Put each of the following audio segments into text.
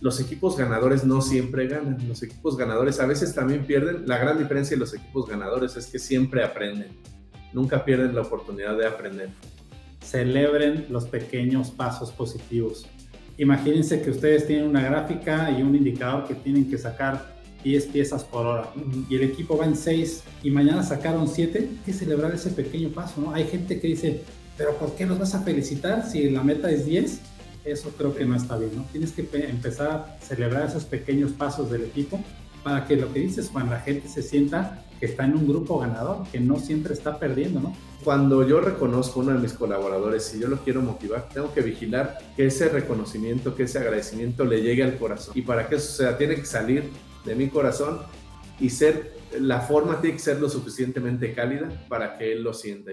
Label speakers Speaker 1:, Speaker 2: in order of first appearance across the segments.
Speaker 1: los equipos ganadores no siempre ganan. Los equipos ganadores a veces también pierden. La gran diferencia de los equipos ganadores es que siempre aprenden. Nunca pierden la oportunidad de aprender.
Speaker 2: Celebren los pequeños pasos positivos. Imagínense que ustedes tienen una gráfica y un indicador que tienen que sacar 10 piezas por hora y el equipo va en 6 y mañana sacaron 7, hay que celebrar ese pequeño paso, ¿no? Hay gente que dice, pero ¿por qué los vas a felicitar si la meta es 10? Eso creo que no está bien, ¿no? Tienes que empezar a celebrar esos pequeños pasos del equipo para que lo que dices, cuando la gente se sienta que está en un grupo ganador, que no siempre está perdiendo, ¿no?
Speaker 1: Cuando yo reconozco a uno de mis colaboradores y yo lo quiero motivar, tengo que vigilar que ese reconocimiento, que ese agradecimiento le llegue al corazón. Y para que eso sea, tiene que salir de mi corazón y ser, la forma tiene que ser lo suficientemente cálida para que él lo sienta.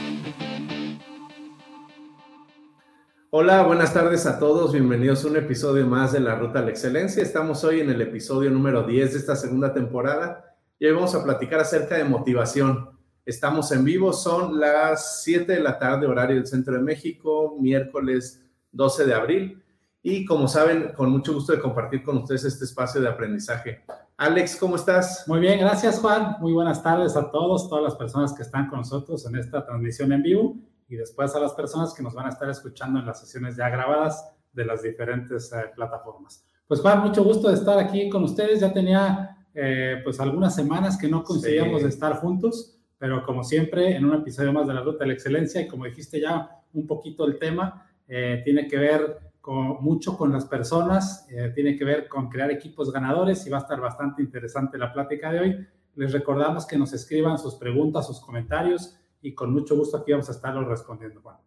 Speaker 1: Hola, buenas tardes a todos. Bienvenidos a un episodio más de la Ruta a la Excelencia. Estamos hoy en el episodio número 10 de esta segunda temporada y hoy vamos a platicar acerca de motivación. Estamos en vivo, son las 7 de la tarde, horario del Centro de México, miércoles 12 de abril. Y como saben, con mucho gusto de compartir con ustedes este espacio de aprendizaje. Alex, ¿cómo estás?
Speaker 2: Muy bien, gracias Juan. Muy buenas tardes a todos, todas las personas que están con nosotros en esta transmisión en vivo y después a las personas que nos van a estar escuchando en las sesiones ya grabadas de las diferentes eh, plataformas. Pues Juan, mucho gusto de estar aquí con ustedes. Ya tenía eh, pues algunas semanas que no conseguíamos estar juntos, pero como siempre en un episodio más de la Ruta de la Excelencia y como dijiste ya un poquito el tema, eh, tiene que ver con, mucho con las personas, tiene que ver con crear equipos ganadores y va a estar bastante interesante la plática de hoy. Les recordamos que nos escriban sus preguntas, sus comentarios y con mucho gusto aquí vamos a estarlo respondiendo, Juan.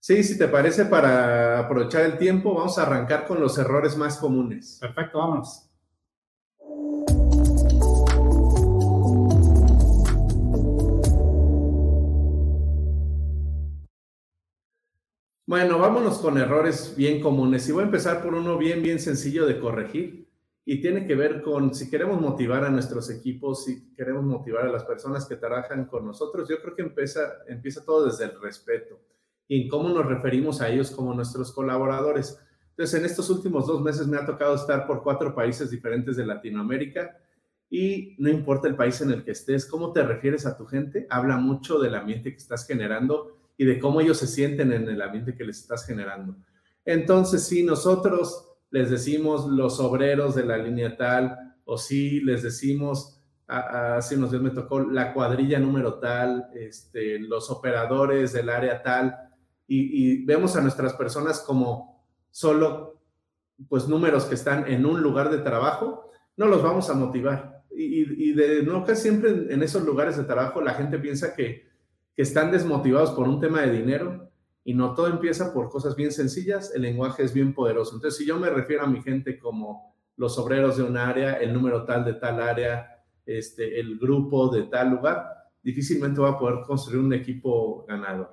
Speaker 1: Sí, si te parece, para aprovechar el tiempo, vamos a arrancar con los errores más comunes.
Speaker 2: Perfecto, vámonos.
Speaker 1: Bueno, vámonos con errores bien comunes. Y voy a empezar por uno bien, bien sencillo de corregir y tiene que ver con si queremos motivar a nuestros equipos, si queremos motivar a las personas que trabajan con nosotros, yo creo que empieza, empieza todo desde el respeto y en cómo nos referimos a ellos como nuestros colaboradores. Entonces, en estos últimos dos meses me ha tocado estar por cuatro países diferentes de Latinoamérica y no importa el país en el que estés, cómo te refieres a tu gente, habla mucho del ambiente que estás generando y de cómo ellos se sienten en el ambiente que les estás generando. Entonces, si nosotros les decimos los obreros de la línea tal, o si les decimos, hace unos días me tocó la cuadrilla número tal, este, los operadores del área tal, y, vemos a nuestras personas como solo pues números que están en un lugar de trabajo, no los vamos a motivar. Y, de no que siempre en, esos lugares de trabajo la gente piensa que, que están desmotivados por un tema de dinero y no todo empieza por cosas bien sencillas, el lenguaje es bien poderoso. Entonces, si yo me refiero a mi gente como los obreros de un área, el número tal de tal área, este, el grupo de tal lugar, difícilmente va a poder construir un equipo ganador.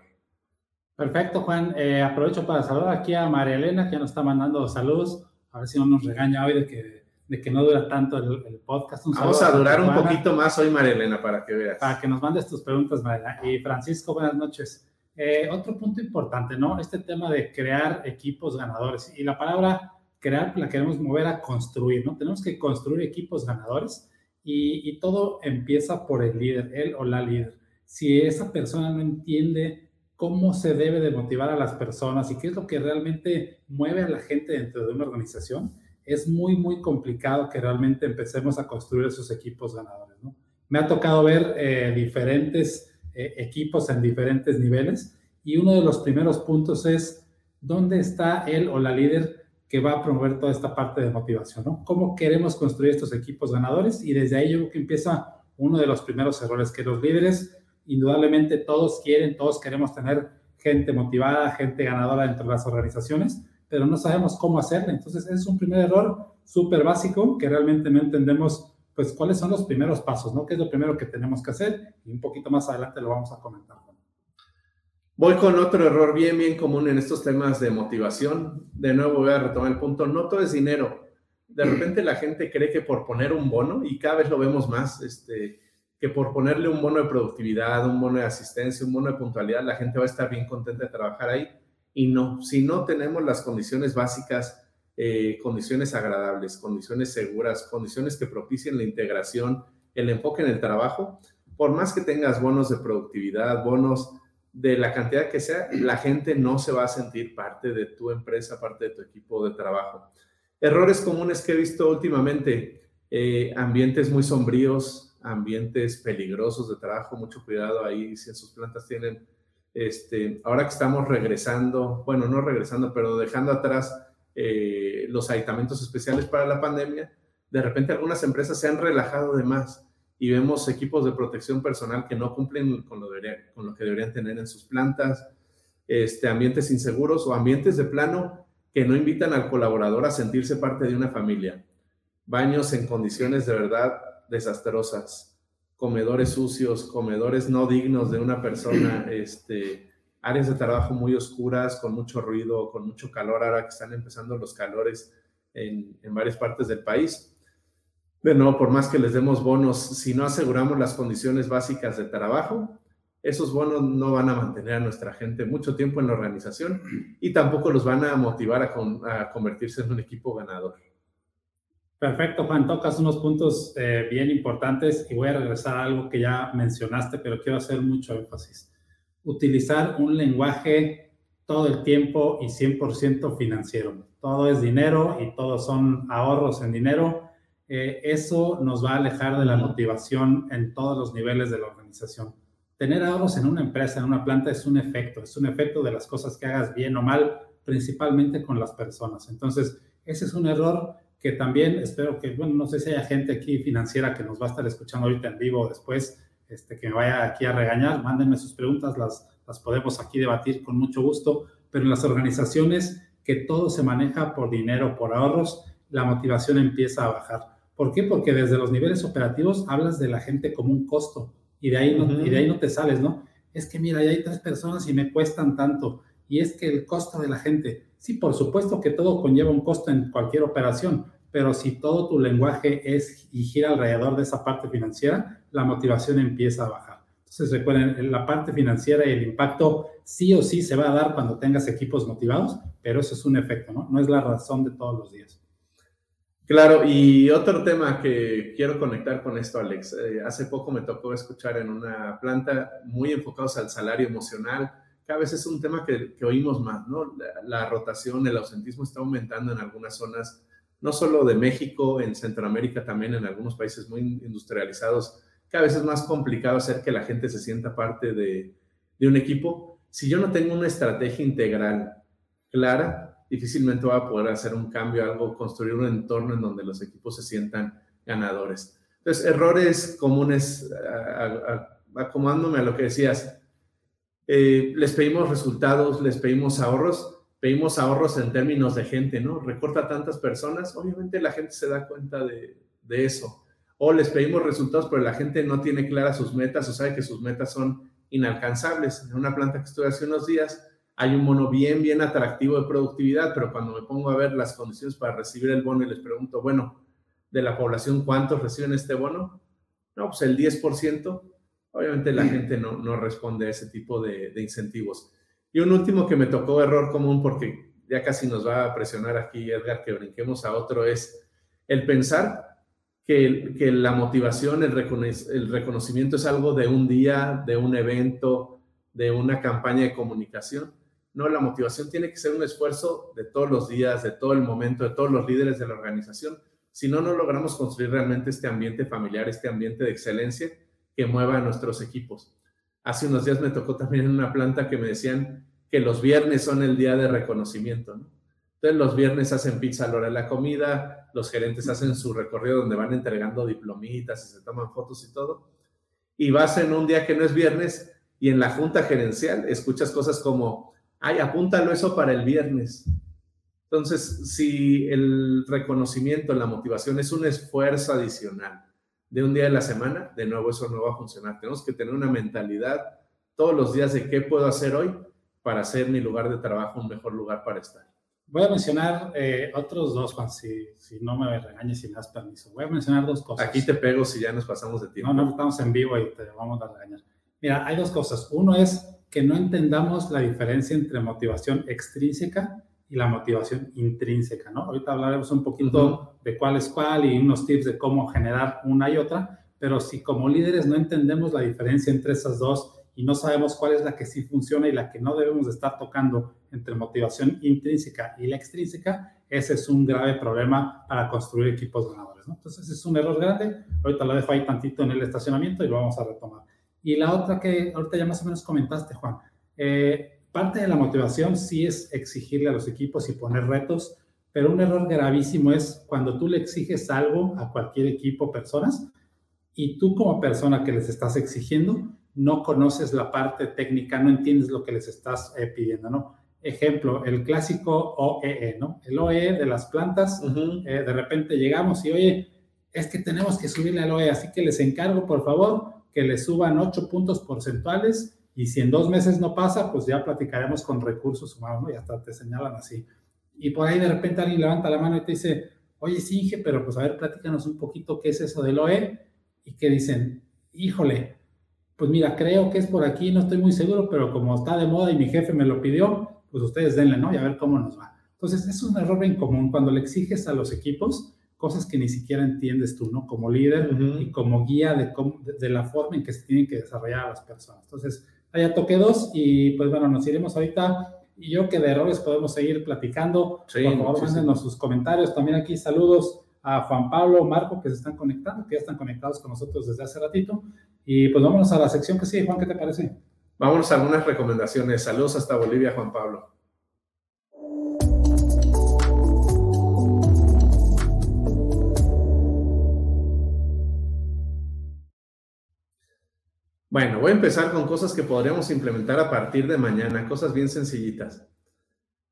Speaker 2: Perfecto, Juan. Eh, aprovecho para saludar aquí a María Elena, que nos está mandando saludos. A ver si no nos regaña hoy de que, de que no dura tanto el, podcast.
Speaker 1: Vamos a durar un poquito más hoy, María Elena, para que veas.
Speaker 2: Para que nos mandes tus preguntas, María. Y Francisco, buenas noches. Eh, otro punto importante, ¿no? Este tema de crear equipos ganadores. Y la palabra crear la queremos mover a construir, ¿no? Tenemos que construir equipos ganadores y, todo empieza por el líder, él o la líder. Si esa persona no entiende cómo se debe de motivar a las personas y qué es lo que realmente mueve a la gente dentro de una organización, es muy, muy complicado que realmente empecemos a construir esos equipos ganadores, ¿no? Me ha tocado ver eh, diferentes eh, equipos en diferentes niveles Y uno de los primeros puntos es dónde está él o la líder que va a promover toda esta parte de motivación, ¿no? ¿Cómo queremos construir estos equipos ganadores? Y desde ahí yo creo que empieza uno de los primeros errores, que los líderes, indudablemente todos quieren, todos queremos tener gente motivada, gente ganadora dentro de las organizaciones, pero no sabemos cómo hacerlo. Entonces, es un primer error súper básico que realmente no entendemos, pues, cuáles son los primeros pasos, ¿no? ¿Qué es lo primero que tenemos que hacer? Y un poquito más adelante lo vamos a comentar.
Speaker 1: Voy con otro error bien, bien común en estos temas de motivación. De nuevo voy a retomar el punto, no todo es dinero. De repente la gente cree que por poner un bono, y cada vez lo vemos más, este, que por ponerle un bono de productividad, un bono de asistencia, un bono de puntualidad, la gente va a estar bien contenta de trabajar ahí. Y no, si no tenemos las condiciones básicas, eh, condiciones agradables, condiciones seguras, condiciones que propicien la integración, el enfoque en el trabajo, por más que tengas bonos de productividad, bonos de la cantidad que sea, la gente no se va a sentir parte de tu empresa, parte de tu equipo de trabajo. Errores comunes que he visto últimamente, eh, ambientes muy sombríos, ambientes peligrosos de trabajo, mucho cuidado ahí si en sus plantas tienen, este, ahora que estamos regresando, bueno, no regresando, pero dejando atrás eh, los aditamentos especiales para la pandemia, de repente algunas empresas se han relajado de más y vemos equipos de protección personal que no cumplen con lo, con lo que deberían tener en sus plantas, este, ambientes inseguros o ambientes de plano que no invitan al colaborador a sentirse parte de una familia, baños en condiciones de verdad desastrosas, comedores sucios, comedores no dignos de una persona, este, áreas de trabajo muy oscuras, con mucho ruido, con mucho calor, ahora que están empezando los calores en, en varias partes del país de nuevo, por más que les demos bonos, si no aseguramos las condiciones básicas de trabajo, esos bonos no van a mantener a nuestra gente mucho tiempo en la organización y tampoco los van a motivar a, convertirse en un equipo ganador.
Speaker 2: Perfecto, Juan. Tocas unos puntos eh, bien importantes y voy a regresar a algo que ya mencionaste, pero quiero hacer mucho énfasis. Utilizar un lenguaje todo el tiempo y 100% financiero. Todo es dinero y todo son ahorros en dinero eh, eso nos va a alejar de la motivación en todos los niveles de la organización. Tener ahorros en una empresa, en una planta, es un efecto, es un efecto de las cosas que hagas bien o mal, principalmente con las personas. Entonces, ese es un error que también espero que, bueno, no sé si haya gente aquí financiera que nos va a estar escuchando ahorita en vivo o después, este, que me vaya aquí a regañar, mándenme sus preguntas, las, las podemos aquí debatir con mucho gusto, pero en las organizaciones que todo se maneja por dinero, por ahorros, la motivación empieza a bajar. ¿Por qué? Porque desde los niveles operativos hablas de la gente como un costo y de ahí no, y de ahí no te sales, ¿no? Es que mira, ya hay tres personas y me cuestan tanto. Y es que el costo de la gente, sí, por supuesto que todo conlleva un costo en cualquier operación, pero si todo tu lenguaje es y gira alrededor de esa parte financiera, la motivación empieza a bajar. Entonces recuerden, la parte financiera y el impacto sí o sí se va a dar cuando tengas equipos motivados, pero eso es un efecto, ¿no? No es la razón de todos los días.
Speaker 1: Claro, y otro tema que quiero conectar con esto, Alex. Eh, hace poco me tocó escuchar en una planta muy enfocados al salario emocional. Cada vez es un tema que, oímos más, ¿no? La, rotación, el ausentismo está aumentando en algunas zonas, no solo de México, en Centroamérica también, en algunos países muy industrializados. Cada vez es más complicado hacer que la gente se sienta parte de, de un equipo. Si yo no tengo una estrategia integral clara, difícilmente va a poder hacer un cambio, algo, construir un entorno en donde los equipos se sientan ganadores. Entonces, errores comunes, acomodándome a lo que decías, eh, les pedimos resultados, les pedimos ahorros, pedimos ahorros en términos de gente, ¿no? Recorta tantas personas, obviamente la gente se da cuenta de, de eso. O les pedimos resultados, pero la gente no tiene claras sus metas o sabe que sus metas son inalcanzables. En una planta que estuve hace unos días, hay un bono bien, bien atractivo de productividad, pero cuando me pongo a ver las condiciones para recibir el bono y les pregunto, bueno, de la población, ¿cuántos reciben este bono? No, pues el 10%. Obviamente la gente no, no responde a ese tipo de, incentivos. Y un último que me tocó error común porque ya casi nos va a presionar aquí Edgar que brinquemos a otro es el pensar que, la motivación, el, el reconocimiento es algo de un día, de un evento, de una campaña de comunicación no, la motivación tiene que ser un esfuerzo de todos los días, de todo el momento, de todos los líderes de la organización. Si no, no logramos construir realmente este ambiente familiar, este ambiente de excelencia que mueva a nuestros equipos. Hace unos días me tocó también en una planta que me decían que los viernes son el día de reconocimiento, ¿no? Entonces los viernes hacen pizza a la hora de la comida, los gerentes hacen su recorrido donde van entregando diplomitas y se toman fotos y todo. Y vas en un día que no es viernes y en la junta gerencial escuchas cosas como, ay, apúntalo eso para el viernes. Entonces, si el reconocimiento, la motivación es un esfuerzo adicional de un día de la semana, de nuevo eso no va a funcionar. Tenemos que tener una mentalidad todos los días de qué puedo hacer hoy para hacer mi lugar de trabajo un mejor lugar para estar.
Speaker 2: Voy a mencionar eh, otros dos, Juan, si, si, no me regañes, si me das permiso. Voy a mencionar dos cosas.
Speaker 1: Aquí te pego si ya nos pasamos de tiempo.
Speaker 2: No, no, estamos en vivo y te vamos a regañar. Mira, hay dos cosas. Uno es que no entendamos la diferencia entre motivación extrínseca y la motivación intrínseca, ¿no? Ahorita hablaremos un poquito de cuál es cuál y unos tips de cómo generar una y otra, pero si como líderes no entendemos la diferencia entre esas dos y no sabemos cuál es la que sí funciona y la que no debemos de estar tocando entre motivación intrínseca y la extrínseca, ese es un grave problema para construir equipos ganadores. ¿no? Entonces es un error grande, ahorita lo dejo ahí tantito en el estacionamiento y lo vamos a retomar. Y la otra que ahorita ya más o menos comentaste, Juan, eh, parte de la motivación sí es exigirle a los equipos y poner retos, pero un error gravísimo es cuando tú le exiges algo a cualquier equipo, personas, y tú como persona que les estás exigiendo, no conoces la parte técnica, no entiendes lo que les estás eh, pidiendo, ¿no? Ejemplo, el clásico OEE, e, ¿no? El OEE de las plantas, eh, de repente llegamos y, oye, es que tenemos que subirle al OEE, así que les encargo, por favor, que le suban 8 puntos porcentuales y si en dos meses no pasa, pues ya platicaremos con recursos humanos, ¿no? Y hasta te señalan así. Y por ahí de repente alguien levanta la mano y te dice, oye, Singe, pero pues a ver, platícanos un poquito qué es eso del OE. Y que dicen, híjole, pues mira, creo que es por aquí, no estoy muy seguro, pero como está de moda y mi jefe me lo pidió, pues ustedes denle, ¿no? Y a ver cómo nos va. Entonces, es un error en común cuando le exiges a los equipos cosas que ni siquiera entiendes tú, ¿no? Como líder y como guía de, de, la forma en que se tienen que desarrollar las personas. Entonces, allá toqué dos y pues bueno, nos iremos ahorita. Y yo que de errores podemos seguir platicando. Por favor, mándenos sus comentarios. También aquí saludos a Juan Pablo, Marco, que se están conectando, que ya están conectados con nosotros desde hace ratito. Y pues vámonos a la sección que sigue. Juan, ¿qué te parece?
Speaker 1: Vámonos a algunas recomendaciones. Saludos hasta Bolivia, Juan Pablo. Bueno, voy a empezar con cosas que podríamos implementar a partir de mañana, cosas bien sencillitas.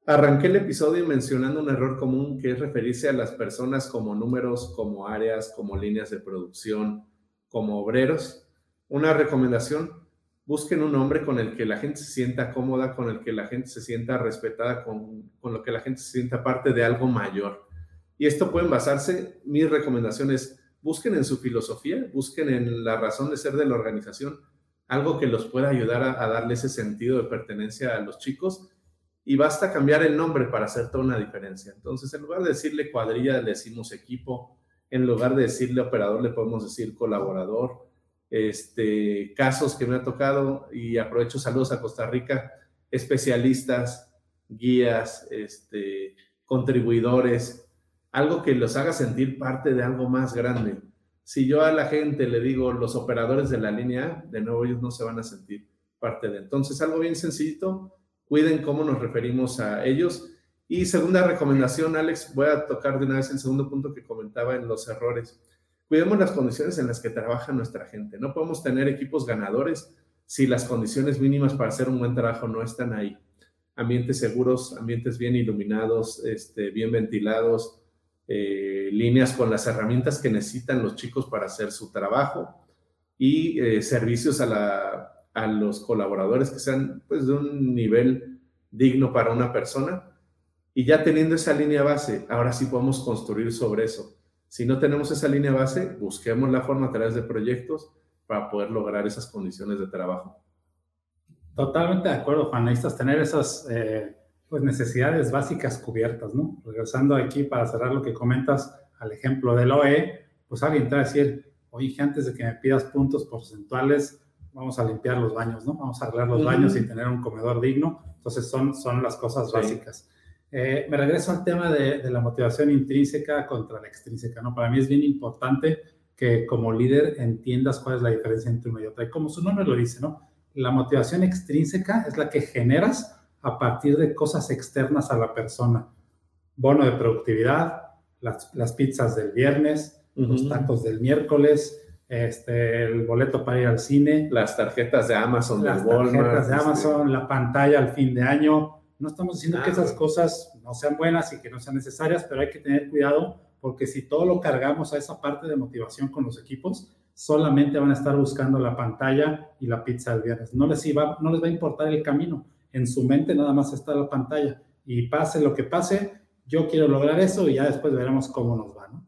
Speaker 1: Arranqué el episodio mencionando un error común que es referirse a las personas como números, como áreas, como líneas de producción, como obreros. Una recomendación, busquen un nombre con el que la gente se sienta cómoda, con el que la gente se sienta respetada, con, con lo que la gente se sienta parte de algo mayor. Y esto pueden basarse, mis recomendaciones, busquen en su filosofía, busquen en la razón de ser de la organización, algo que los pueda ayudar a, darle ese sentido de pertenencia a los chicos y basta cambiar el nombre para hacer toda una diferencia. Entonces, en lugar de decirle cuadrilla, le decimos equipo, en lugar de decirle operador, le podemos decir colaborador. Este, casos que me ha tocado, y aprovecho saludos a Costa Rica, especialistas, guías, este, contribuidores, algo que los haga sentir parte de algo más grande. Si yo a la gente le digo los operadores de la línea de nuevo ellos no se van a sentir parte de. Entonces, algo bien sencillito, cuiden cómo nos referimos a ellos. Y segunda recomendación, Alex, voy a tocar de una vez el segundo punto que comentaba en los errores. Cuidemos las condiciones en las que trabaja nuestra gente. No podemos tener equipos ganadores si las condiciones mínimas para hacer un buen trabajo no están ahí. Ambientes seguros, ambientes bien iluminados, este, bien ventilados, eh, líneas con las herramientas que necesitan los chicos para hacer su trabajo y eh, servicios a, los colaboradores que sean pues, de un nivel digno para una persona. Y ya teniendo esa línea base, ahora sí podemos construir sobre eso. Si no tenemos esa línea base, busquemos la forma a través de proyectos para poder lograr esas condiciones de trabajo.
Speaker 2: Totalmente de acuerdo, Juan. Necesitas tener esas eh, pues necesidades básicas cubiertas, ¿no? Regresando aquí para cerrar lo que comentas al ejemplo del OE, pues alguien te va a decir, oye, antes de que me pidas puntos porcentuales, vamos a limpiar los baños, ¿no? Vamos a arreglar los baños y tener un comedor digno. Entonces son, son las cosas básicas. Eh, me regreso al tema de, de, la motivación intrínseca contra la extrínseca, ¿no? Para mí es bien importante que como líder entiendas cuál es la diferencia entre una y otra. Y como su nombre lo dice, ¿no? La motivación extrínseca es la que generas a partir de cosas externas a la persona. Bono de productividad, las, pizzas del viernes, los tacos del miércoles, este, el boleto para ir al cine.
Speaker 1: Las tarjetas de Amazon,
Speaker 2: las tarjetas de este. Amazon, la pantalla al fin de año. No estamos diciendo que esas cosas no sean buenas y que no sean necesarias, pero hay que tener cuidado porque si todo lo cargamos a esa parte de motivación con los equipos, solamente van a estar buscando la pantalla y la pizza del viernes. No les, iba, no les va a importar el camino. En su mente nada más está la pantalla. Y pase lo que pase, yo quiero lograr eso y ya después veremos cómo nos va. ¿no?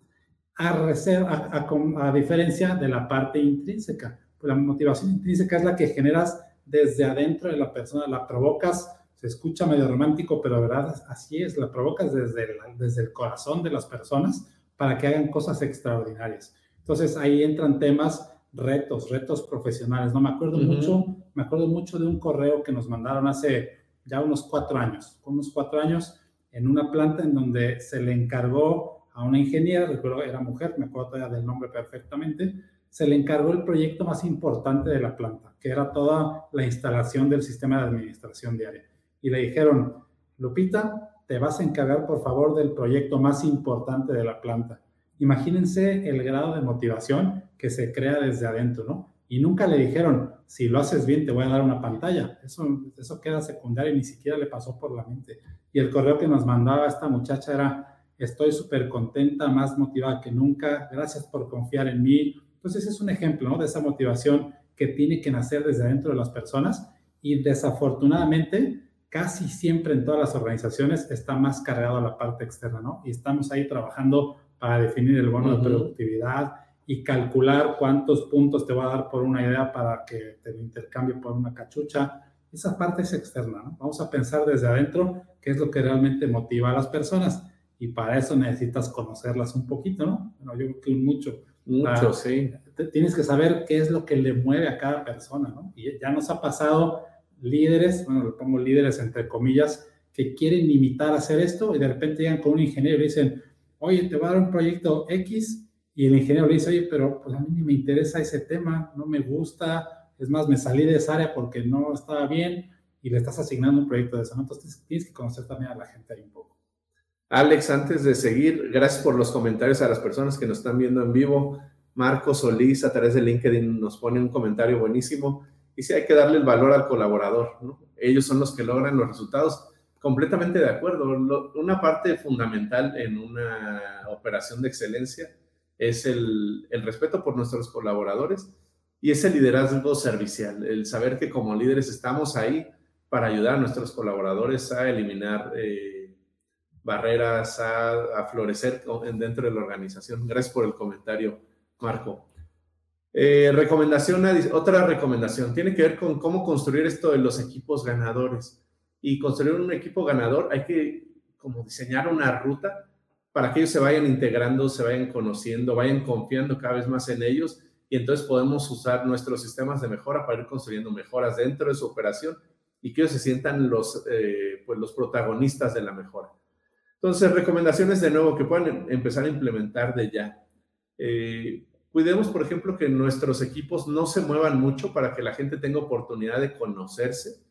Speaker 2: A, a, diferencia de la parte intrínseca. Pues la motivación intrínseca es la que generas desde adentro de la persona, la provocas, se escucha medio romántico, pero verdad así es, la provocas desde desde el corazón de las personas para que hagan cosas extraordinarias. Entonces ahí entran temas, retos, retos profesionales. No me acuerdo mucho, me acuerdo mucho de un correo que nos mandaron hace ya unos cuatro años, unos cuatro años, en una planta en donde se le encargó a una ingeniera, recuerdo era mujer, me acuerdo todavía del nombre perfectamente, se le encargó el proyecto más importante de la planta, que era toda la instalación del sistema de administración diaria. Y le dijeron, Lupita, te vas a encargar por favor del proyecto más importante de la planta. Imagínense el grado de motivación que se crea desde adentro, ¿no? Y nunca le dijeron, si lo haces bien, te voy a dar una pantalla. Eso, eso queda secundario y ni siquiera le pasó por la mente. Y el correo que nos mandaba esta muchacha era, estoy súper contenta, más motivada que nunca, gracias por confiar en mí. Entonces es un ejemplo ¿no? de esa motivación que tiene que nacer desde adentro de las personas y desafortunadamente casi siempre en todas las organizaciones está más cargado a la parte externa, ¿no? Y estamos ahí trabajando para definir el bono de productividad, y calcular cuántos puntos te va a dar por una idea para que te lo intercambie por una cachucha. Esa parte es externa, ¿no? Vamos a pensar desde adentro qué es lo que realmente motiva a las personas y para eso necesitas conocerlas un poquito, ¿no? Bueno, yo creo que mucho.
Speaker 1: Mucho, sí.
Speaker 2: Tienes que saber qué es lo que le mueve a cada persona, ¿no? Y ya nos ha pasado líderes, bueno, le pongo líderes entre comillas, que quieren imitar hacer esto y de repente llegan con un ingeniero y dicen, oye, te voy a dar un proyecto X y el ingeniero le dice, oye, pero pues a mí ni me interesa ese tema, no me gusta, es más, me salí de esa área porque no estaba bien y le estás asignando un proyecto de eso, Entonces tienes que conocer también a la gente ahí un poco.
Speaker 1: Alex, antes de seguir, gracias por los comentarios a las personas que nos están viendo en vivo. Marco Solís a través de LinkedIn nos pone un comentario buenísimo. Y sí hay que darle el valor al colaborador. Ellos son los que logran los resultados. Completamente de acuerdo. una parte fundamental en una operación de excelencia es el, respeto por nuestros colaboradores y ese liderazgo servicial, el saber que como líderes estamos ahí para ayudar a nuestros colaboradores a eliminar eh, barreras, a, florecer dentro de la organización. Gracias por el comentario, Marco. Eh, recomendación, otra recomendación, tiene que ver con cómo construir esto de los equipos ganadores. Y construir un equipo ganador hay que como diseñar una ruta para que ellos se vayan integrando, se vayan conociendo, vayan confiando cada vez más en ellos y entonces podemos usar nuestros sistemas de mejora para ir construyendo mejoras dentro de su operación y que ellos se sientan los, eh, pues los protagonistas de la mejora. Entonces, recomendaciones de nuevo que puedan empezar a implementar de ya. Eh, cuidemos, por ejemplo, que nuestros equipos no se muevan mucho para que la gente tenga oportunidad de conocerse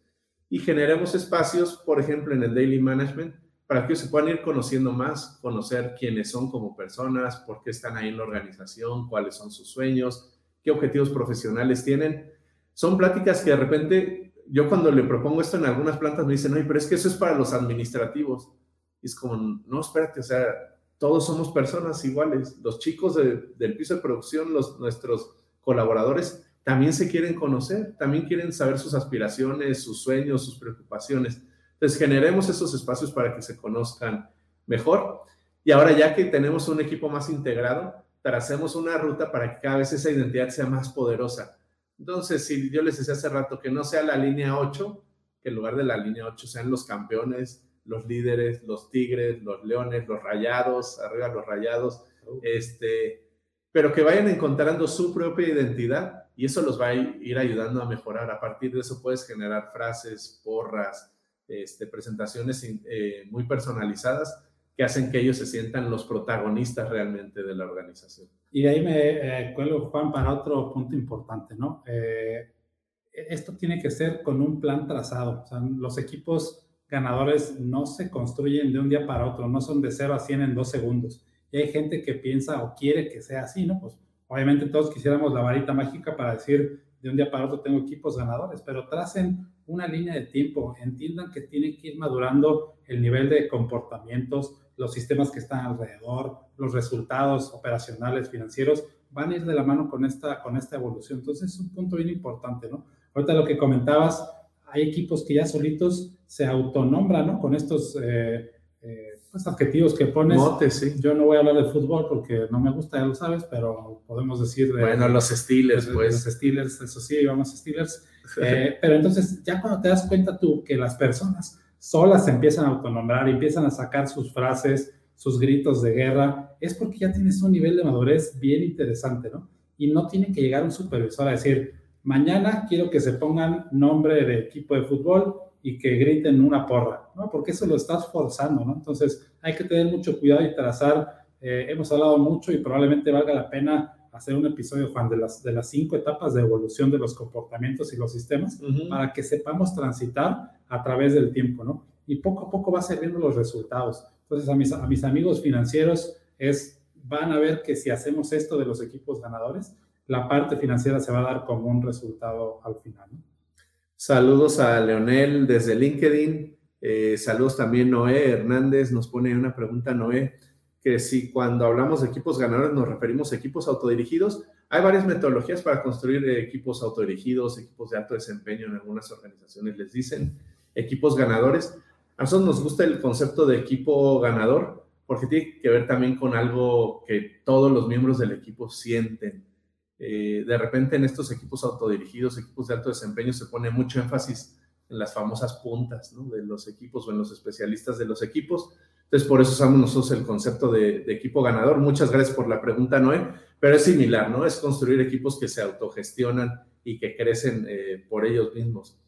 Speaker 1: y generemos espacios, por ejemplo, en el daily management, para que se puedan ir conociendo más, conocer quiénes son como personas, por qué están ahí en la organización, cuáles son sus sueños, qué objetivos profesionales tienen. Son pláticas que de repente, yo cuando le propongo esto en algunas plantas me dicen, no, pero es que eso es para los administrativos. Y es como, no, espérate, o sea, todos somos personas iguales. Los chicos del piso de producción, los, nuestros colaboradores, también se quieren conocer, también quieren saber sus aspiraciones, sus sueños, sus preocupaciones. Entonces, generemos esos espacios para que se conozcan mejor. Y ahora ya que tenemos un equipo más integrado, tracemos una ruta para que cada vez esa identidad sea más poderosa. Entonces, si yo les decía hace rato que no sea la línea 8, que en lugar de la línea 8 sean los campeones, los líderes, los tigres, los leones, los rayados, arriba los rayados, este, pero que vayan encontrando su propia identidad y eso los va a ir ayudando a mejorar. A partir de eso puedes generar frases, porras, este, presentaciones eh, muy personalizadas que hacen que ellos se sientan los protagonistas realmente de la organización.
Speaker 2: Y de ahí me eh, cuelgo, Juan, para otro punto importante, ¿no? Eh, esto tiene que ser con un plan trazado. O sea, los equipos ganadores no se construyen de un día para otro, no son de 0 a 100 en dos segundos. Y hay gente que piensa o quiere que sea así, ¿no? Pues obviamente todos quisiéramos la varita mágica para decir de un día para otro tengo equipos ganadores, pero tracen una línea de tiempo, entiendan que tienen que ir madurando el nivel de comportamientos, los sistemas que están alrededor, los resultados operacionales, financieros, van a ir de la mano con esta, con esta evolución. Entonces es un punto bien importante, ¿no? Ahorita lo que comentabas, hay equipos que ya solitos se autonombran, ¿no? Con estos eh, eh, pues, adjetivos que pones.
Speaker 1: Motes, sí.
Speaker 2: Yo no voy a hablar de fútbol porque no me gusta, ya lo sabes, pero podemos decir de...
Speaker 1: Bueno, los Steelers, pues.
Speaker 2: Los Steelers, eso sí, vamos Steelers. Eh, pero entonces, ya cuando te das cuenta tú que las personas solas se empiezan a autonombrar, empiezan a sacar sus frases, sus gritos de guerra, es porque ya tienes un nivel de madurez bien interesante, ¿no? Y no tiene que llegar un supervisor a decir, mañana quiero que se pongan nombre de equipo de fútbol y que griten una porra, ¿no? Porque eso lo estás forzando, ¿no? Entonces hay que tener mucho cuidado y trazar. Eh, hemos hablado mucho y probablemente valga la pena hacer un episodio, Juan, de las, de las cinco etapas de evolución de los comportamientos y los sistemas para que sepamos transitar a través del tiempo, ¿no? Y poco a poco va a viendo los resultados. Entonces, a mis, a mis amigos financieros es, van a ver que si hacemos esto de los equipos ganadores, la parte financiera se va a dar como un resultado al final. ¿no?
Speaker 1: Saludos a Leonel desde LinkedIn. Eh, saludos también Noé Hernández. Nos pone una pregunta, Noé, que si cuando hablamos de equipos ganadores nos referimos a equipos autodirigidos. Hay varias metodologías para construir equipos autodirigidos, equipos de alto desempeño en algunas organizaciones les dicen equipos ganadores. A nosotros nos gusta el concepto de equipo ganador porque tiene que ver también con algo que todos los miembros del equipo sienten. Eh, de repente en estos equipos autodirigidos, equipos de alto desempeño, se pone mucho énfasis en las famosas puntas de los equipos o en los especialistas de los equipos. Entonces, por eso usamos nosotros el concepto de, equipo ganador. Muchas gracias por la pregunta, Noé, pero es similar, ¿no? Es construir equipos que se autogestionan y que crecen eh, por ellos mismos.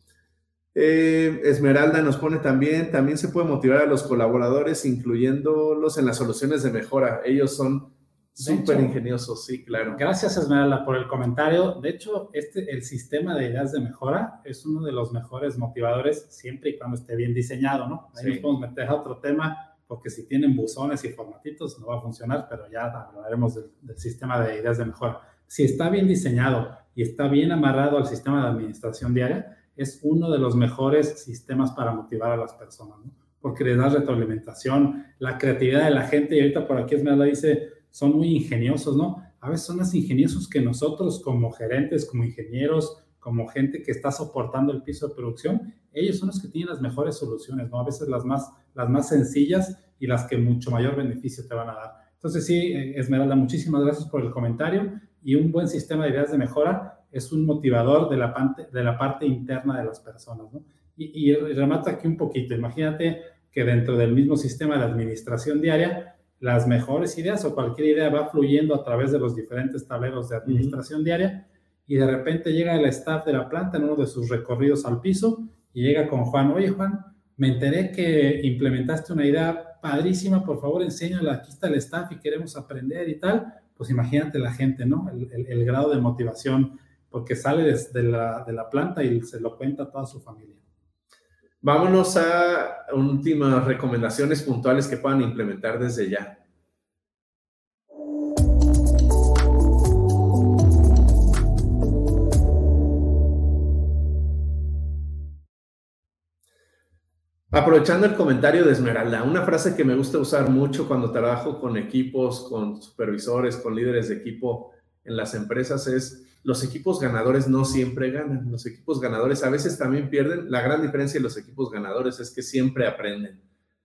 Speaker 1: Eh, Esmeralda nos pone también, también se puede motivar a los colaboradores incluyéndolos en las soluciones de mejora. Ellos son Súper ingenioso, sí, claro.
Speaker 2: Gracias, Esmeralda, por el comentario. De hecho, este, el sistema de ideas de mejora es uno de los mejores motivadores siempre y cuando esté bien diseñado, ¿no? Ahí nos podemos meter a otro tema, porque si tienen buzones y formatitos no va a funcionar, pero ya hablaremos del, del sistema de ideas de mejora. Si está bien diseñado y está bien amarrado al sistema de administración diaria, es uno de los mejores sistemas para motivar a las personas, ¿no? Porque le da retroalimentación, la creatividad de la gente, y ahorita por aquí Esmeralda dice, son muy ingeniosos, ¿no? A veces son más ingeniosos que nosotros como gerentes, como ingenieros, como gente que está soportando el piso de producción. Ellos son los que tienen las mejores soluciones, ¿no? A veces las más, las más sencillas y las que mucho mayor beneficio te van a dar. Entonces, sí, eh, Esmeralda, muchísimas gracias por el comentario y un buen sistema de ideas de mejora es un motivador de la parte, interna de las personas, ¿no? Y remata aquí un poquito. Imagínate que dentro del mismo sistema de administración diaria las mejores ideas o cualquier idea va fluyendo a través de los diferentes tableros de administración diaria y de repente llega el staff de la planta en uno de sus recorridos al piso y llega con Juan, oye Juan, me enteré que implementaste una idea padrísima, por favor enséñala, aquí está el staff y queremos aprender y tal, pues imagínate la gente, ¿no? El, grado de motivación, porque sale desde la, de la planta y se lo cuenta a toda su familia.
Speaker 1: Vámonos a últimas recomendaciones puntuales que puedan implementar desde ya. Aprovechando el comentario de Esmeralda, una frase que me gusta usar mucho cuando trabajo con equipos, con supervisores, con líderes de equipo en las empresas es los equipos ganadores no siempre ganan. Los equipos ganadores a veces también pierden. La gran diferencia de los equipos ganadores es que siempre aprenden.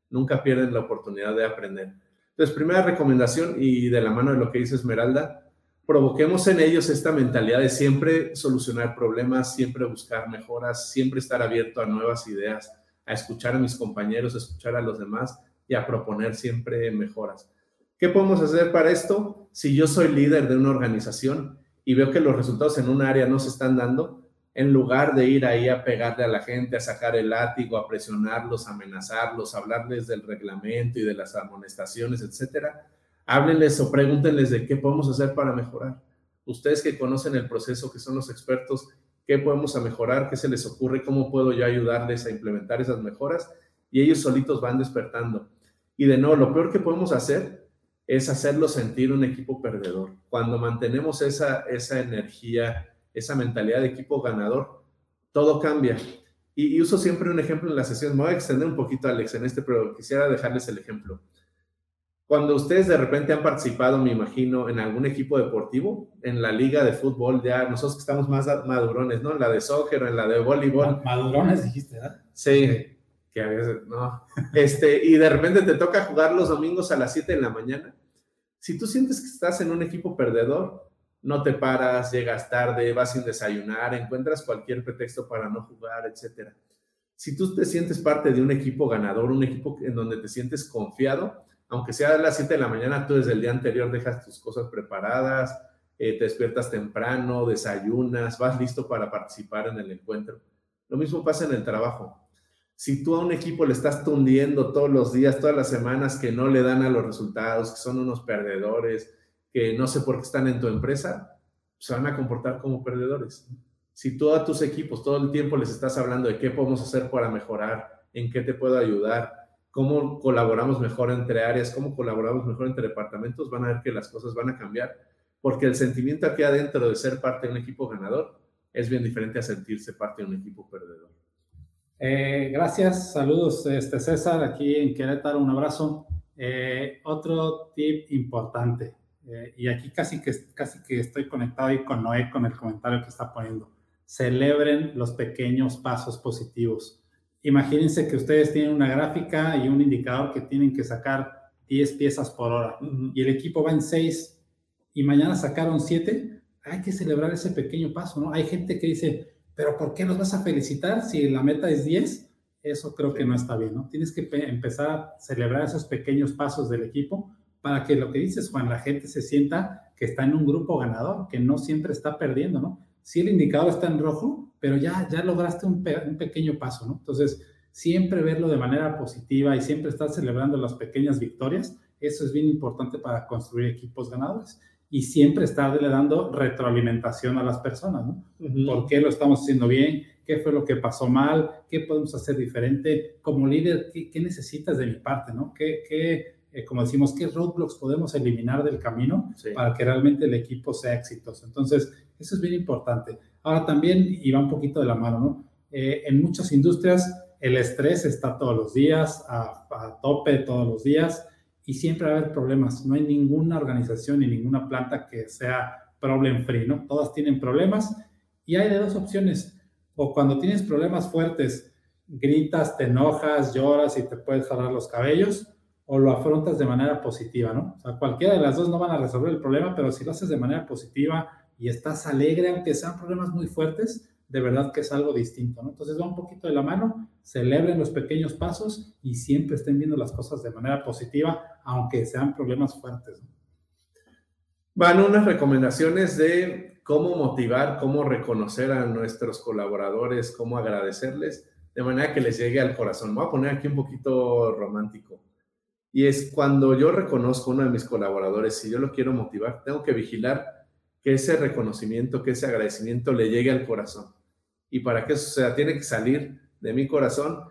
Speaker 1: Nunca pierden la oportunidad de aprender. Entonces, primera recomendación y de la mano de lo que dice Esmeralda, provoquemos en ellos esta mentalidad de siempre solucionar problemas, siempre buscar mejoras, siempre estar abierto a nuevas ideas, a escuchar a mis compañeros, a escuchar a los demás y a proponer siempre mejoras. ¿Qué podemos hacer para esto? Si yo soy líder de una organización, y veo que los resultados en un área no se están dando, en lugar de ir ahí a pegarle a la gente, a sacar el látigo, a presionarlos, a amenazarlos, a hablarles del reglamento y de las amonestaciones, etcétera, háblenles o pregúntenles de qué podemos hacer para mejorar. Ustedes que conocen el proceso, que son los expertos, qué podemos mejorar, qué se les ocurre, cómo puedo yo ayudarles a implementar esas mejoras y ellos solitos van despertando. Y de nuevo, lo peor que podemos hacer es hacerlo sentir un equipo perdedor. Cuando mantenemos esa, esa energía, esa mentalidad de equipo ganador, todo cambia. Y, uso siempre un ejemplo en la sesión. Me voy a extender un poquito, Alex, en este, pero quisiera dejarles el ejemplo. Cuando ustedes de repente han participado, me imagino, en algún equipo deportivo, en la liga de fútbol, ya nosotros que estamos más madurones, ¿no? En la de soccer, en la de voleibol.
Speaker 2: Madurones dijiste, ¿verdad?
Speaker 1: Sí no. Este, y de repente te toca jugar los domingos a las 7 de la mañana. Si tú sientes que estás en un equipo perdedor, no te paras, llegas tarde, vas sin desayunar, encuentras cualquier pretexto para no jugar, etc. Si tú te sientes parte de un equipo ganador, un equipo en donde te sientes confiado, aunque sea a las 7 de la mañana, tú desde el día anterior dejas tus cosas preparadas, eh, te despiertas temprano, desayunas, vas listo para participar en el encuentro. Lo mismo pasa en el trabajo si tú a un equipo le estás tundiendo todos los días, todas las semanas que no le dan a los resultados, que son unos perdedores, que no sé por qué están en tu empresa, se van a comportar como perdedores. Si tú a tus equipos todo el tiempo les estás hablando de qué podemos hacer para mejorar, en qué te puedo ayudar, cómo colaboramos mejor entre áreas, cómo colaboramos mejor entre departamentos, van a ver que las cosas van a cambiar, porque el sentimiento aquí adentro de ser parte de un equipo ganador es bien diferente a sentirse parte de un equipo perdedor.
Speaker 2: Eh, gracias, saludos este César, aquí en Querétaro, un abrazo. Eh, otro tip importante, eh, y aquí casi que, casi que estoy conectado ahí con Noé con el comentario que está poniendo. Celebren los pequeños pasos positivos. Imagínense que ustedes tienen una gráfica y un indicador que tienen que sacar 10 piezas por hora y el equipo va en 6 y mañana sacaron 7. Hay que celebrar ese pequeño paso, ¿no? Hay gente que dice, pero ¿por qué nos vas a felicitar si la meta es 10? Eso creo que no está bien, ¿no? Tienes que empezar a celebrar esos pequeños pasos del equipo para que lo que dices, Juan, la gente se sienta que está en un grupo ganador, que no siempre está perdiendo, ¿no? Sí, el indicador está en rojo, pero ya, ya lograste un, un pequeño paso, ¿no? Entonces, siempre verlo de manera positiva y siempre estar celebrando las pequeñas victorias, eso es bien importante para construir equipos ganadores y siempre estarle dando retroalimentación a las personas, ¿no? ¿Por qué lo estamos haciendo bien? ¿Qué fue lo que pasó mal? ¿Qué podemos hacer diferente? Como líder, ¿qué, necesitas de mi parte, ¿no? ¿Qué, qué eh, como decimos, qué roadblocks podemos eliminar del camino para que realmente el equipo sea exitoso? Entonces, eso es bien importante. Ahora también, y va un poquito de la mano, ¿no? Eh, en muchas industrias el estrés está todos los días, a, a tope todos los días y siempre va a haber problemas. No hay ninguna organización ni ninguna planta que sea problem free, ¿no? Todas tienen problemas y hay de dos opciones. O cuando tienes problemas fuertes, gritas, te enojas, lloras y te puedes jalar los cabellos, o lo afrontas de manera positiva, ¿no? O sea, cualquiera de las dos no van a resolver el problema, pero si lo haces de manera positiva y estás alegre, aunque sean problemas muy fuertes, de verdad que es algo distinto, ¿no? Entonces va un poquito de la mano, celebren los pequeños pasos y siempre estén viendo las cosas de manera positiva, aunque sean problemas fuertes.
Speaker 1: Van unas recomendaciones de cómo motivar, cómo reconocer a nuestros colaboradores, cómo agradecerles, de manera que les llegue al corazón. Voy a poner aquí un poquito romántico. Y es cuando yo reconozco a uno de mis colaboradores, si yo lo quiero motivar, tengo que vigilar que ese reconocimiento, que ese agradecimiento le llegue al corazón. Y para que eso sea, tiene que salir de mi corazón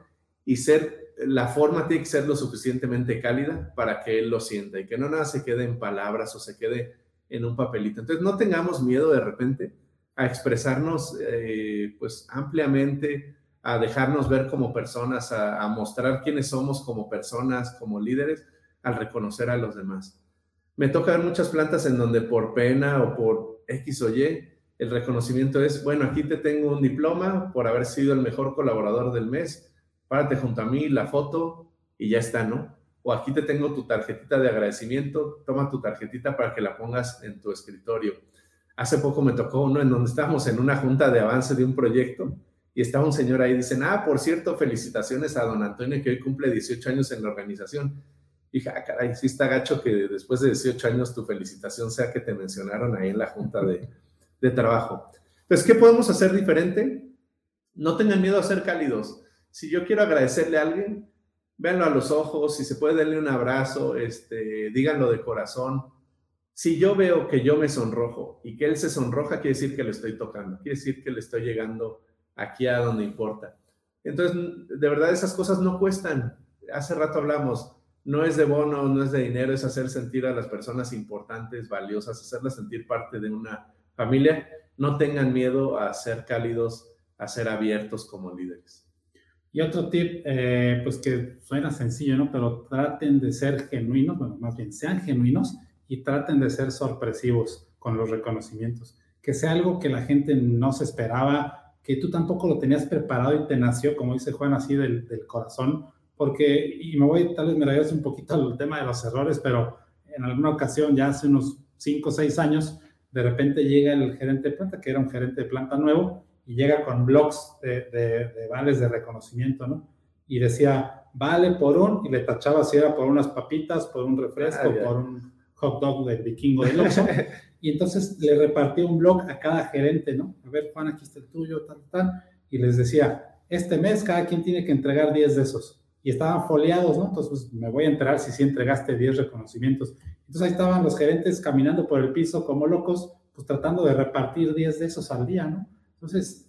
Speaker 1: y ser, la forma tiene que ser lo suficientemente cálida para que él lo sienta y que no nada se quede en palabras o se quede en un papelito. Entonces, no tengamos miedo de repente a expresarnos eh, pues ampliamente, a dejarnos ver como personas, a, mostrar quiénes somos como personas, como líderes, al reconocer a los demás. Me toca ver muchas plantas en donde por pena o por X o Y, el reconocimiento es, bueno, aquí te tengo un diploma por haber sido el mejor colaborador del mes, párate junto a mí, la foto y ya está, ¿no? O aquí te tengo tu tarjetita de agradecimiento, toma tu tarjetita para que la pongas en tu escritorio. Hace poco me tocó uno en donde estábamos en una junta de avance de un proyecto y estaba un señor ahí, dicen, ah, por cierto, felicitaciones a don Antonio que hoy cumple 18 años en la organización. Y dije, ah, caray, sí está gacho que después de 18 años tu felicitación sea que te mencionaron ahí en la junta de de trabajo. Entonces, ¿qué podemos hacer diferente? No tengan miedo a ser cálidos. Si yo quiero agradecerle a alguien, véanlo a los ojos, si se puede darle un abrazo, este, díganlo de corazón. Si yo veo que yo me sonrojo y que él se sonroja, quiere decir que le estoy tocando, quiere decir que le estoy llegando aquí a donde importa. Entonces, de verdad, esas cosas no cuestan. Hace rato hablamos, no es de bono, no es de dinero, es hacer sentir a las personas importantes, valiosas, hacerlas sentir parte de una familia. No tengan miedo a ser cálidos, a ser abiertos como líderes.
Speaker 2: Y otro tip, eh, pues que suena sencillo, ¿no? Pero traten de ser genuinos, bueno, más bien sean genuinos y traten de ser sorpresivos con los reconocimientos. Que sea algo que la gente no se esperaba, que tú tampoco lo tenías preparado y te nació, como dice Juan, así del, del corazón, porque, y me voy, tal vez me un poquito al tema de los errores, pero en alguna ocasión, ya hace unos 5 o 6 años, de repente llega el gerente de planta, que era un gerente de planta nuevo, y llega con blogs de, de, vales de reconocimiento, ¿no? Y decía, vale por un, y le tachaba si era por unas papitas, por un refresco, ah, por un hot dog del vikingo del Oxxo. y entonces le repartía un blog a cada gerente, ¿no? A ver, Juan, aquí está el tuyo, tal, tal. Y les decía, este mes cada quien tiene que entregar 10 de esos y estaban foliados, ¿no? Entonces, pues, me voy a enterar si sí entregaste 10 reconocimientos. Entonces, ahí estaban los gerentes caminando por el piso como locos, pues tratando de repartir 10 de esos al día, ¿no? Entonces,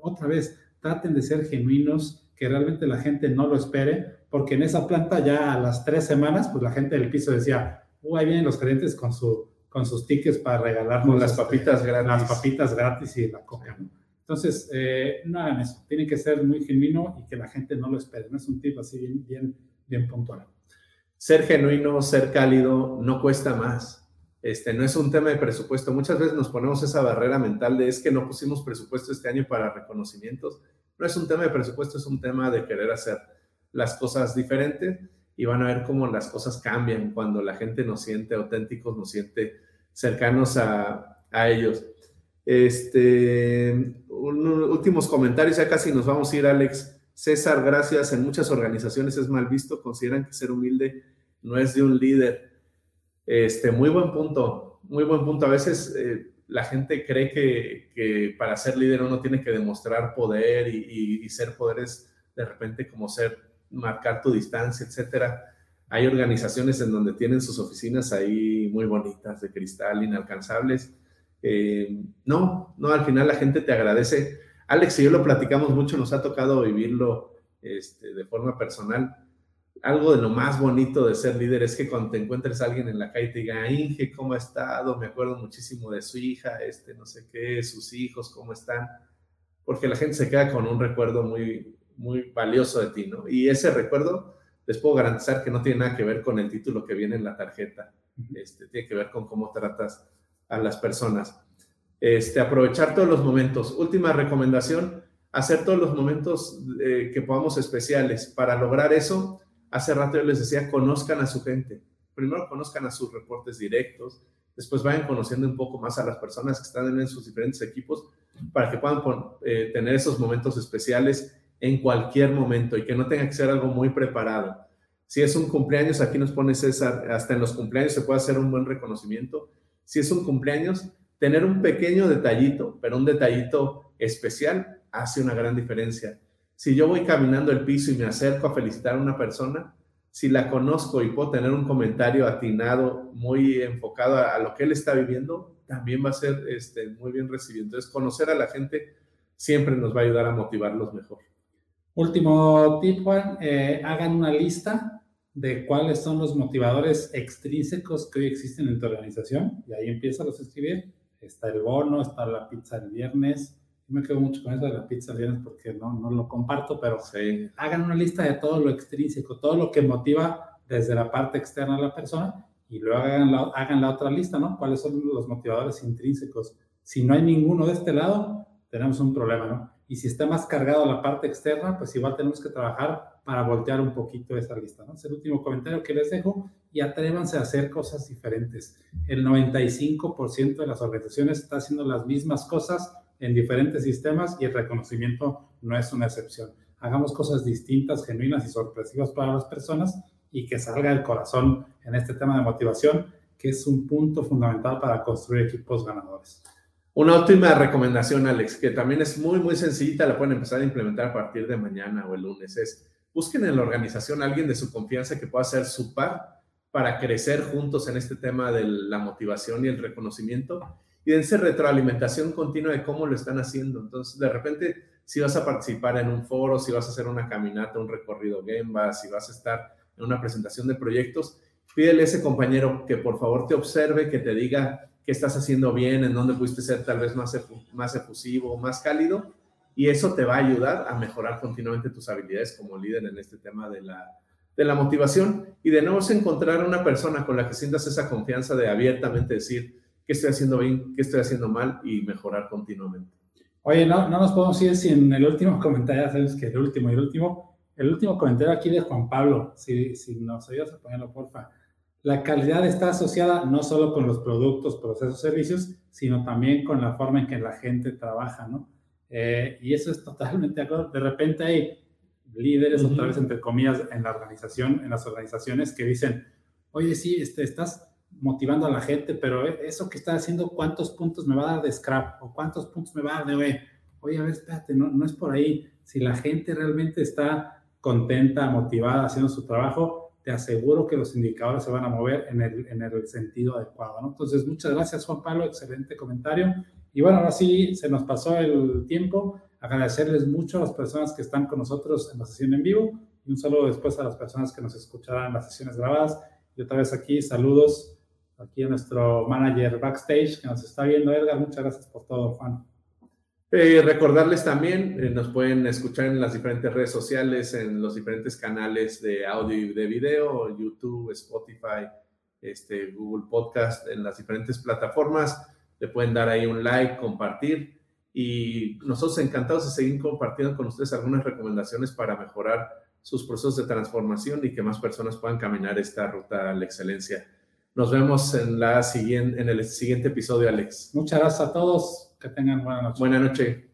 Speaker 2: otra vez, traten de ser genuinos, que realmente la gente no lo espere, porque en esa planta ya a las tres semanas, pues la gente del piso decía, uh, ahí vienen los gerentes con, su, con sus tickets para regalarnos
Speaker 1: las papitas gratis.
Speaker 2: Las papitas gratis y la coca, ¿no? Entonces, eh, no hagan eso. Tiene que ser muy genuino y que la gente no lo espere. No es un tip así bien, bien, bien puntual.
Speaker 1: Ser genuino, ser cálido, no cuesta más. Este, no es un tema de presupuesto. Muchas veces nos ponemos esa barrera mental de es que no pusimos presupuesto este año para reconocimientos. No es un tema de presupuesto, es un tema de querer hacer las cosas diferentes y van a ver cómo las cosas cambian cuando la gente nos siente auténticos, nos siente cercanos a, a ellos. Este, últimos comentarios, ya casi nos vamos a ir, Alex. César, gracias. En muchas organizaciones es mal visto, consideran que ser humilde no es de un líder. Este, muy buen punto, muy buen punto. A veces eh, la gente cree que, para ser líder uno tiene que demostrar poder y, y, ser poder es de repente como ser, marcar tu distancia, etcétera. Hay organizaciones en donde tienen sus oficinas ahí muy bonitas, de cristal, inalcanzables eh, no, no, al final la gente te agradece. Alex y yo lo platicamos mucho, nos ha tocado vivirlo este, de forma personal. Algo de lo más bonito de ser líder es que cuando te encuentres a alguien en la calle te diga, Inge, ¿cómo ha estado? Me acuerdo muchísimo de su hija, este, no sé qué, sus hijos, ¿cómo están? Porque la gente se queda con un recuerdo muy, muy valioso de ti, ¿no? Y ese recuerdo les puedo garantizar que no tiene nada que ver con el título que viene en la tarjeta, este, tiene que ver con cómo tratas a las personas. Este, aprovechar todos los momentos. Última recomendación, hacer todos los momentos eh, que podamos especiales. Para lograr eso, hace rato yo les decía, conozcan a su gente. Primero conozcan a sus reportes directos, después vayan conociendo un poco más a las personas que están en sus diferentes equipos para que puedan eh, tener esos momentos especiales en cualquier momento y que no tenga que ser algo muy preparado. Si es un cumpleaños, aquí nos pone César, hasta en los cumpleaños se puede hacer un buen reconocimiento si es un cumpleaños, tener un pequeño detallito, pero un detallito especial hace una gran diferencia. Si yo voy caminando el piso y me acerco a felicitar a una persona, si la conozco y puedo tener un comentario atinado, muy enfocado a, lo que él está viviendo, también va a ser este, muy bien recibido. Entonces, conocer a la gente siempre nos va a ayudar a motivarlos mejor.
Speaker 2: Último tip, Juan, eh, hagan una lista de cuáles son los motivadores extrínsecos que hoy existen en tu organización y ahí empieza a escribir. Está el bono, está la pizza el viernes. Me quedo mucho con eso de la pizza el viernes porque no, no lo comparto, pero hagan una lista de todo lo extrínseco, todo lo que motiva desde la parte externa a la persona y luego hagan la, hagan la otra lista, ¿no? ¿Cuáles son los motivadores intrínsecos? Si no hay ninguno de este lado, tenemos un problema, ¿no? Y si está más cargado la parte externa, pues igual tenemos que trabajar para voltear un poquito esa lista. ¿no? Es el último comentario que les dejo y atrévanse a hacer cosas diferentes. El 95% de las organizaciones está haciendo las mismas cosas en diferentes sistemas y el reconocimiento no es una excepción. Hagamos cosas distintas, genuinas y sorpresivas para las personas y que salga el corazón en este tema de motivación, que es un punto fundamental para construir equipos ganadores.
Speaker 1: Una última recomendación, Alex, que también es muy, muy sencillita, la pueden empezar a implementar a partir de mañana o el lunes, es busquen en la organización a alguien de su confianza que pueda ser su par para crecer juntos en este tema de la motivación y el reconocimiento y de esa retroalimentación continua de cómo lo están haciendo. Entonces, de repente, si vas a participar en un foro, si vas a hacer una caminata, un recorrido Gemba, si vas a estar en una presentación de proyectos, pídele a ese compañero que por favor te observe, que te diga qué estás haciendo bien, en dónde pudiste ser tal vez más, más efusivo, más cálido, y eso te va a ayudar a mejorar continuamente tus habilidades como líder en este tema de la, de la motivación. Y de nuevo es encontrar una persona con la que sientas esa confianza de abiertamente decir qué estoy haciendo bien, qué estoy haciendo mal y mejorar continuamente.
Speaker 2: Oye, no, no nos podemos ir sin el último comentario, sabes que el último y el último, el último comentario aquí de Juan Pablo, si, si nos ayudas a ponerlo, porfa. La calidad está asociada no solo con los productos, procesos, servicios, sino también con la forma en que la gente trabaja, ¿no? Eh, y eso es totalmente de acuerdo. De repente hay líderes, otra vez entre comillas, en la organización, en las organizaciones que dicen, oye, sí, este, estás motivando a la gente, pero eso que estás haciendo, ¿cuántos puntos me va a dar de scrap? ¿O cuántos puntos me va a dar de, oye, oye a ver, espérate, no, no es por ahí. Si la gente realmente está contenta, motivada, haciendo su trabajo, te aseguro que los indicadores se van a mover en el, en el sentido adecuado. ¿no? Entonces, muchas gracias Juan Pablo, excelente comentario. Y bueno, ahora sí se nos pasó el tiempo. Agradecerles mucho a las personas que están con nosotros en la sesión en vivo y un saludo después a las personas que nos escucharán en las sesiones grabadas. Y otra vez aquí, saludos aquí a nuestro manager backstage que nos está viendo, Edgar. Muchas gracias por todo, Juan.
Speaker 1: Eh, recordarles también, eh, nos pueden escuchar en las diferentes redes sociales, en los diferentes canales de audio y de video, YouTube, Spotify, este, Google Podcast, en las diferentes plataformas. Le pueden dar ahí un like, compartir y nosotros encantados de seguir compartiendo con ustedes algunas recomendaciones para mejorar sus procesos de transformación y que más personas puedan caminar esta ruta a la excelencia. Nos vemos en, la siguiente, en el siguiente episodio, Alex.
Speaker 2: Muchas gracias a todos. Que tengan buena noche.
Speaker 1: Buena noche.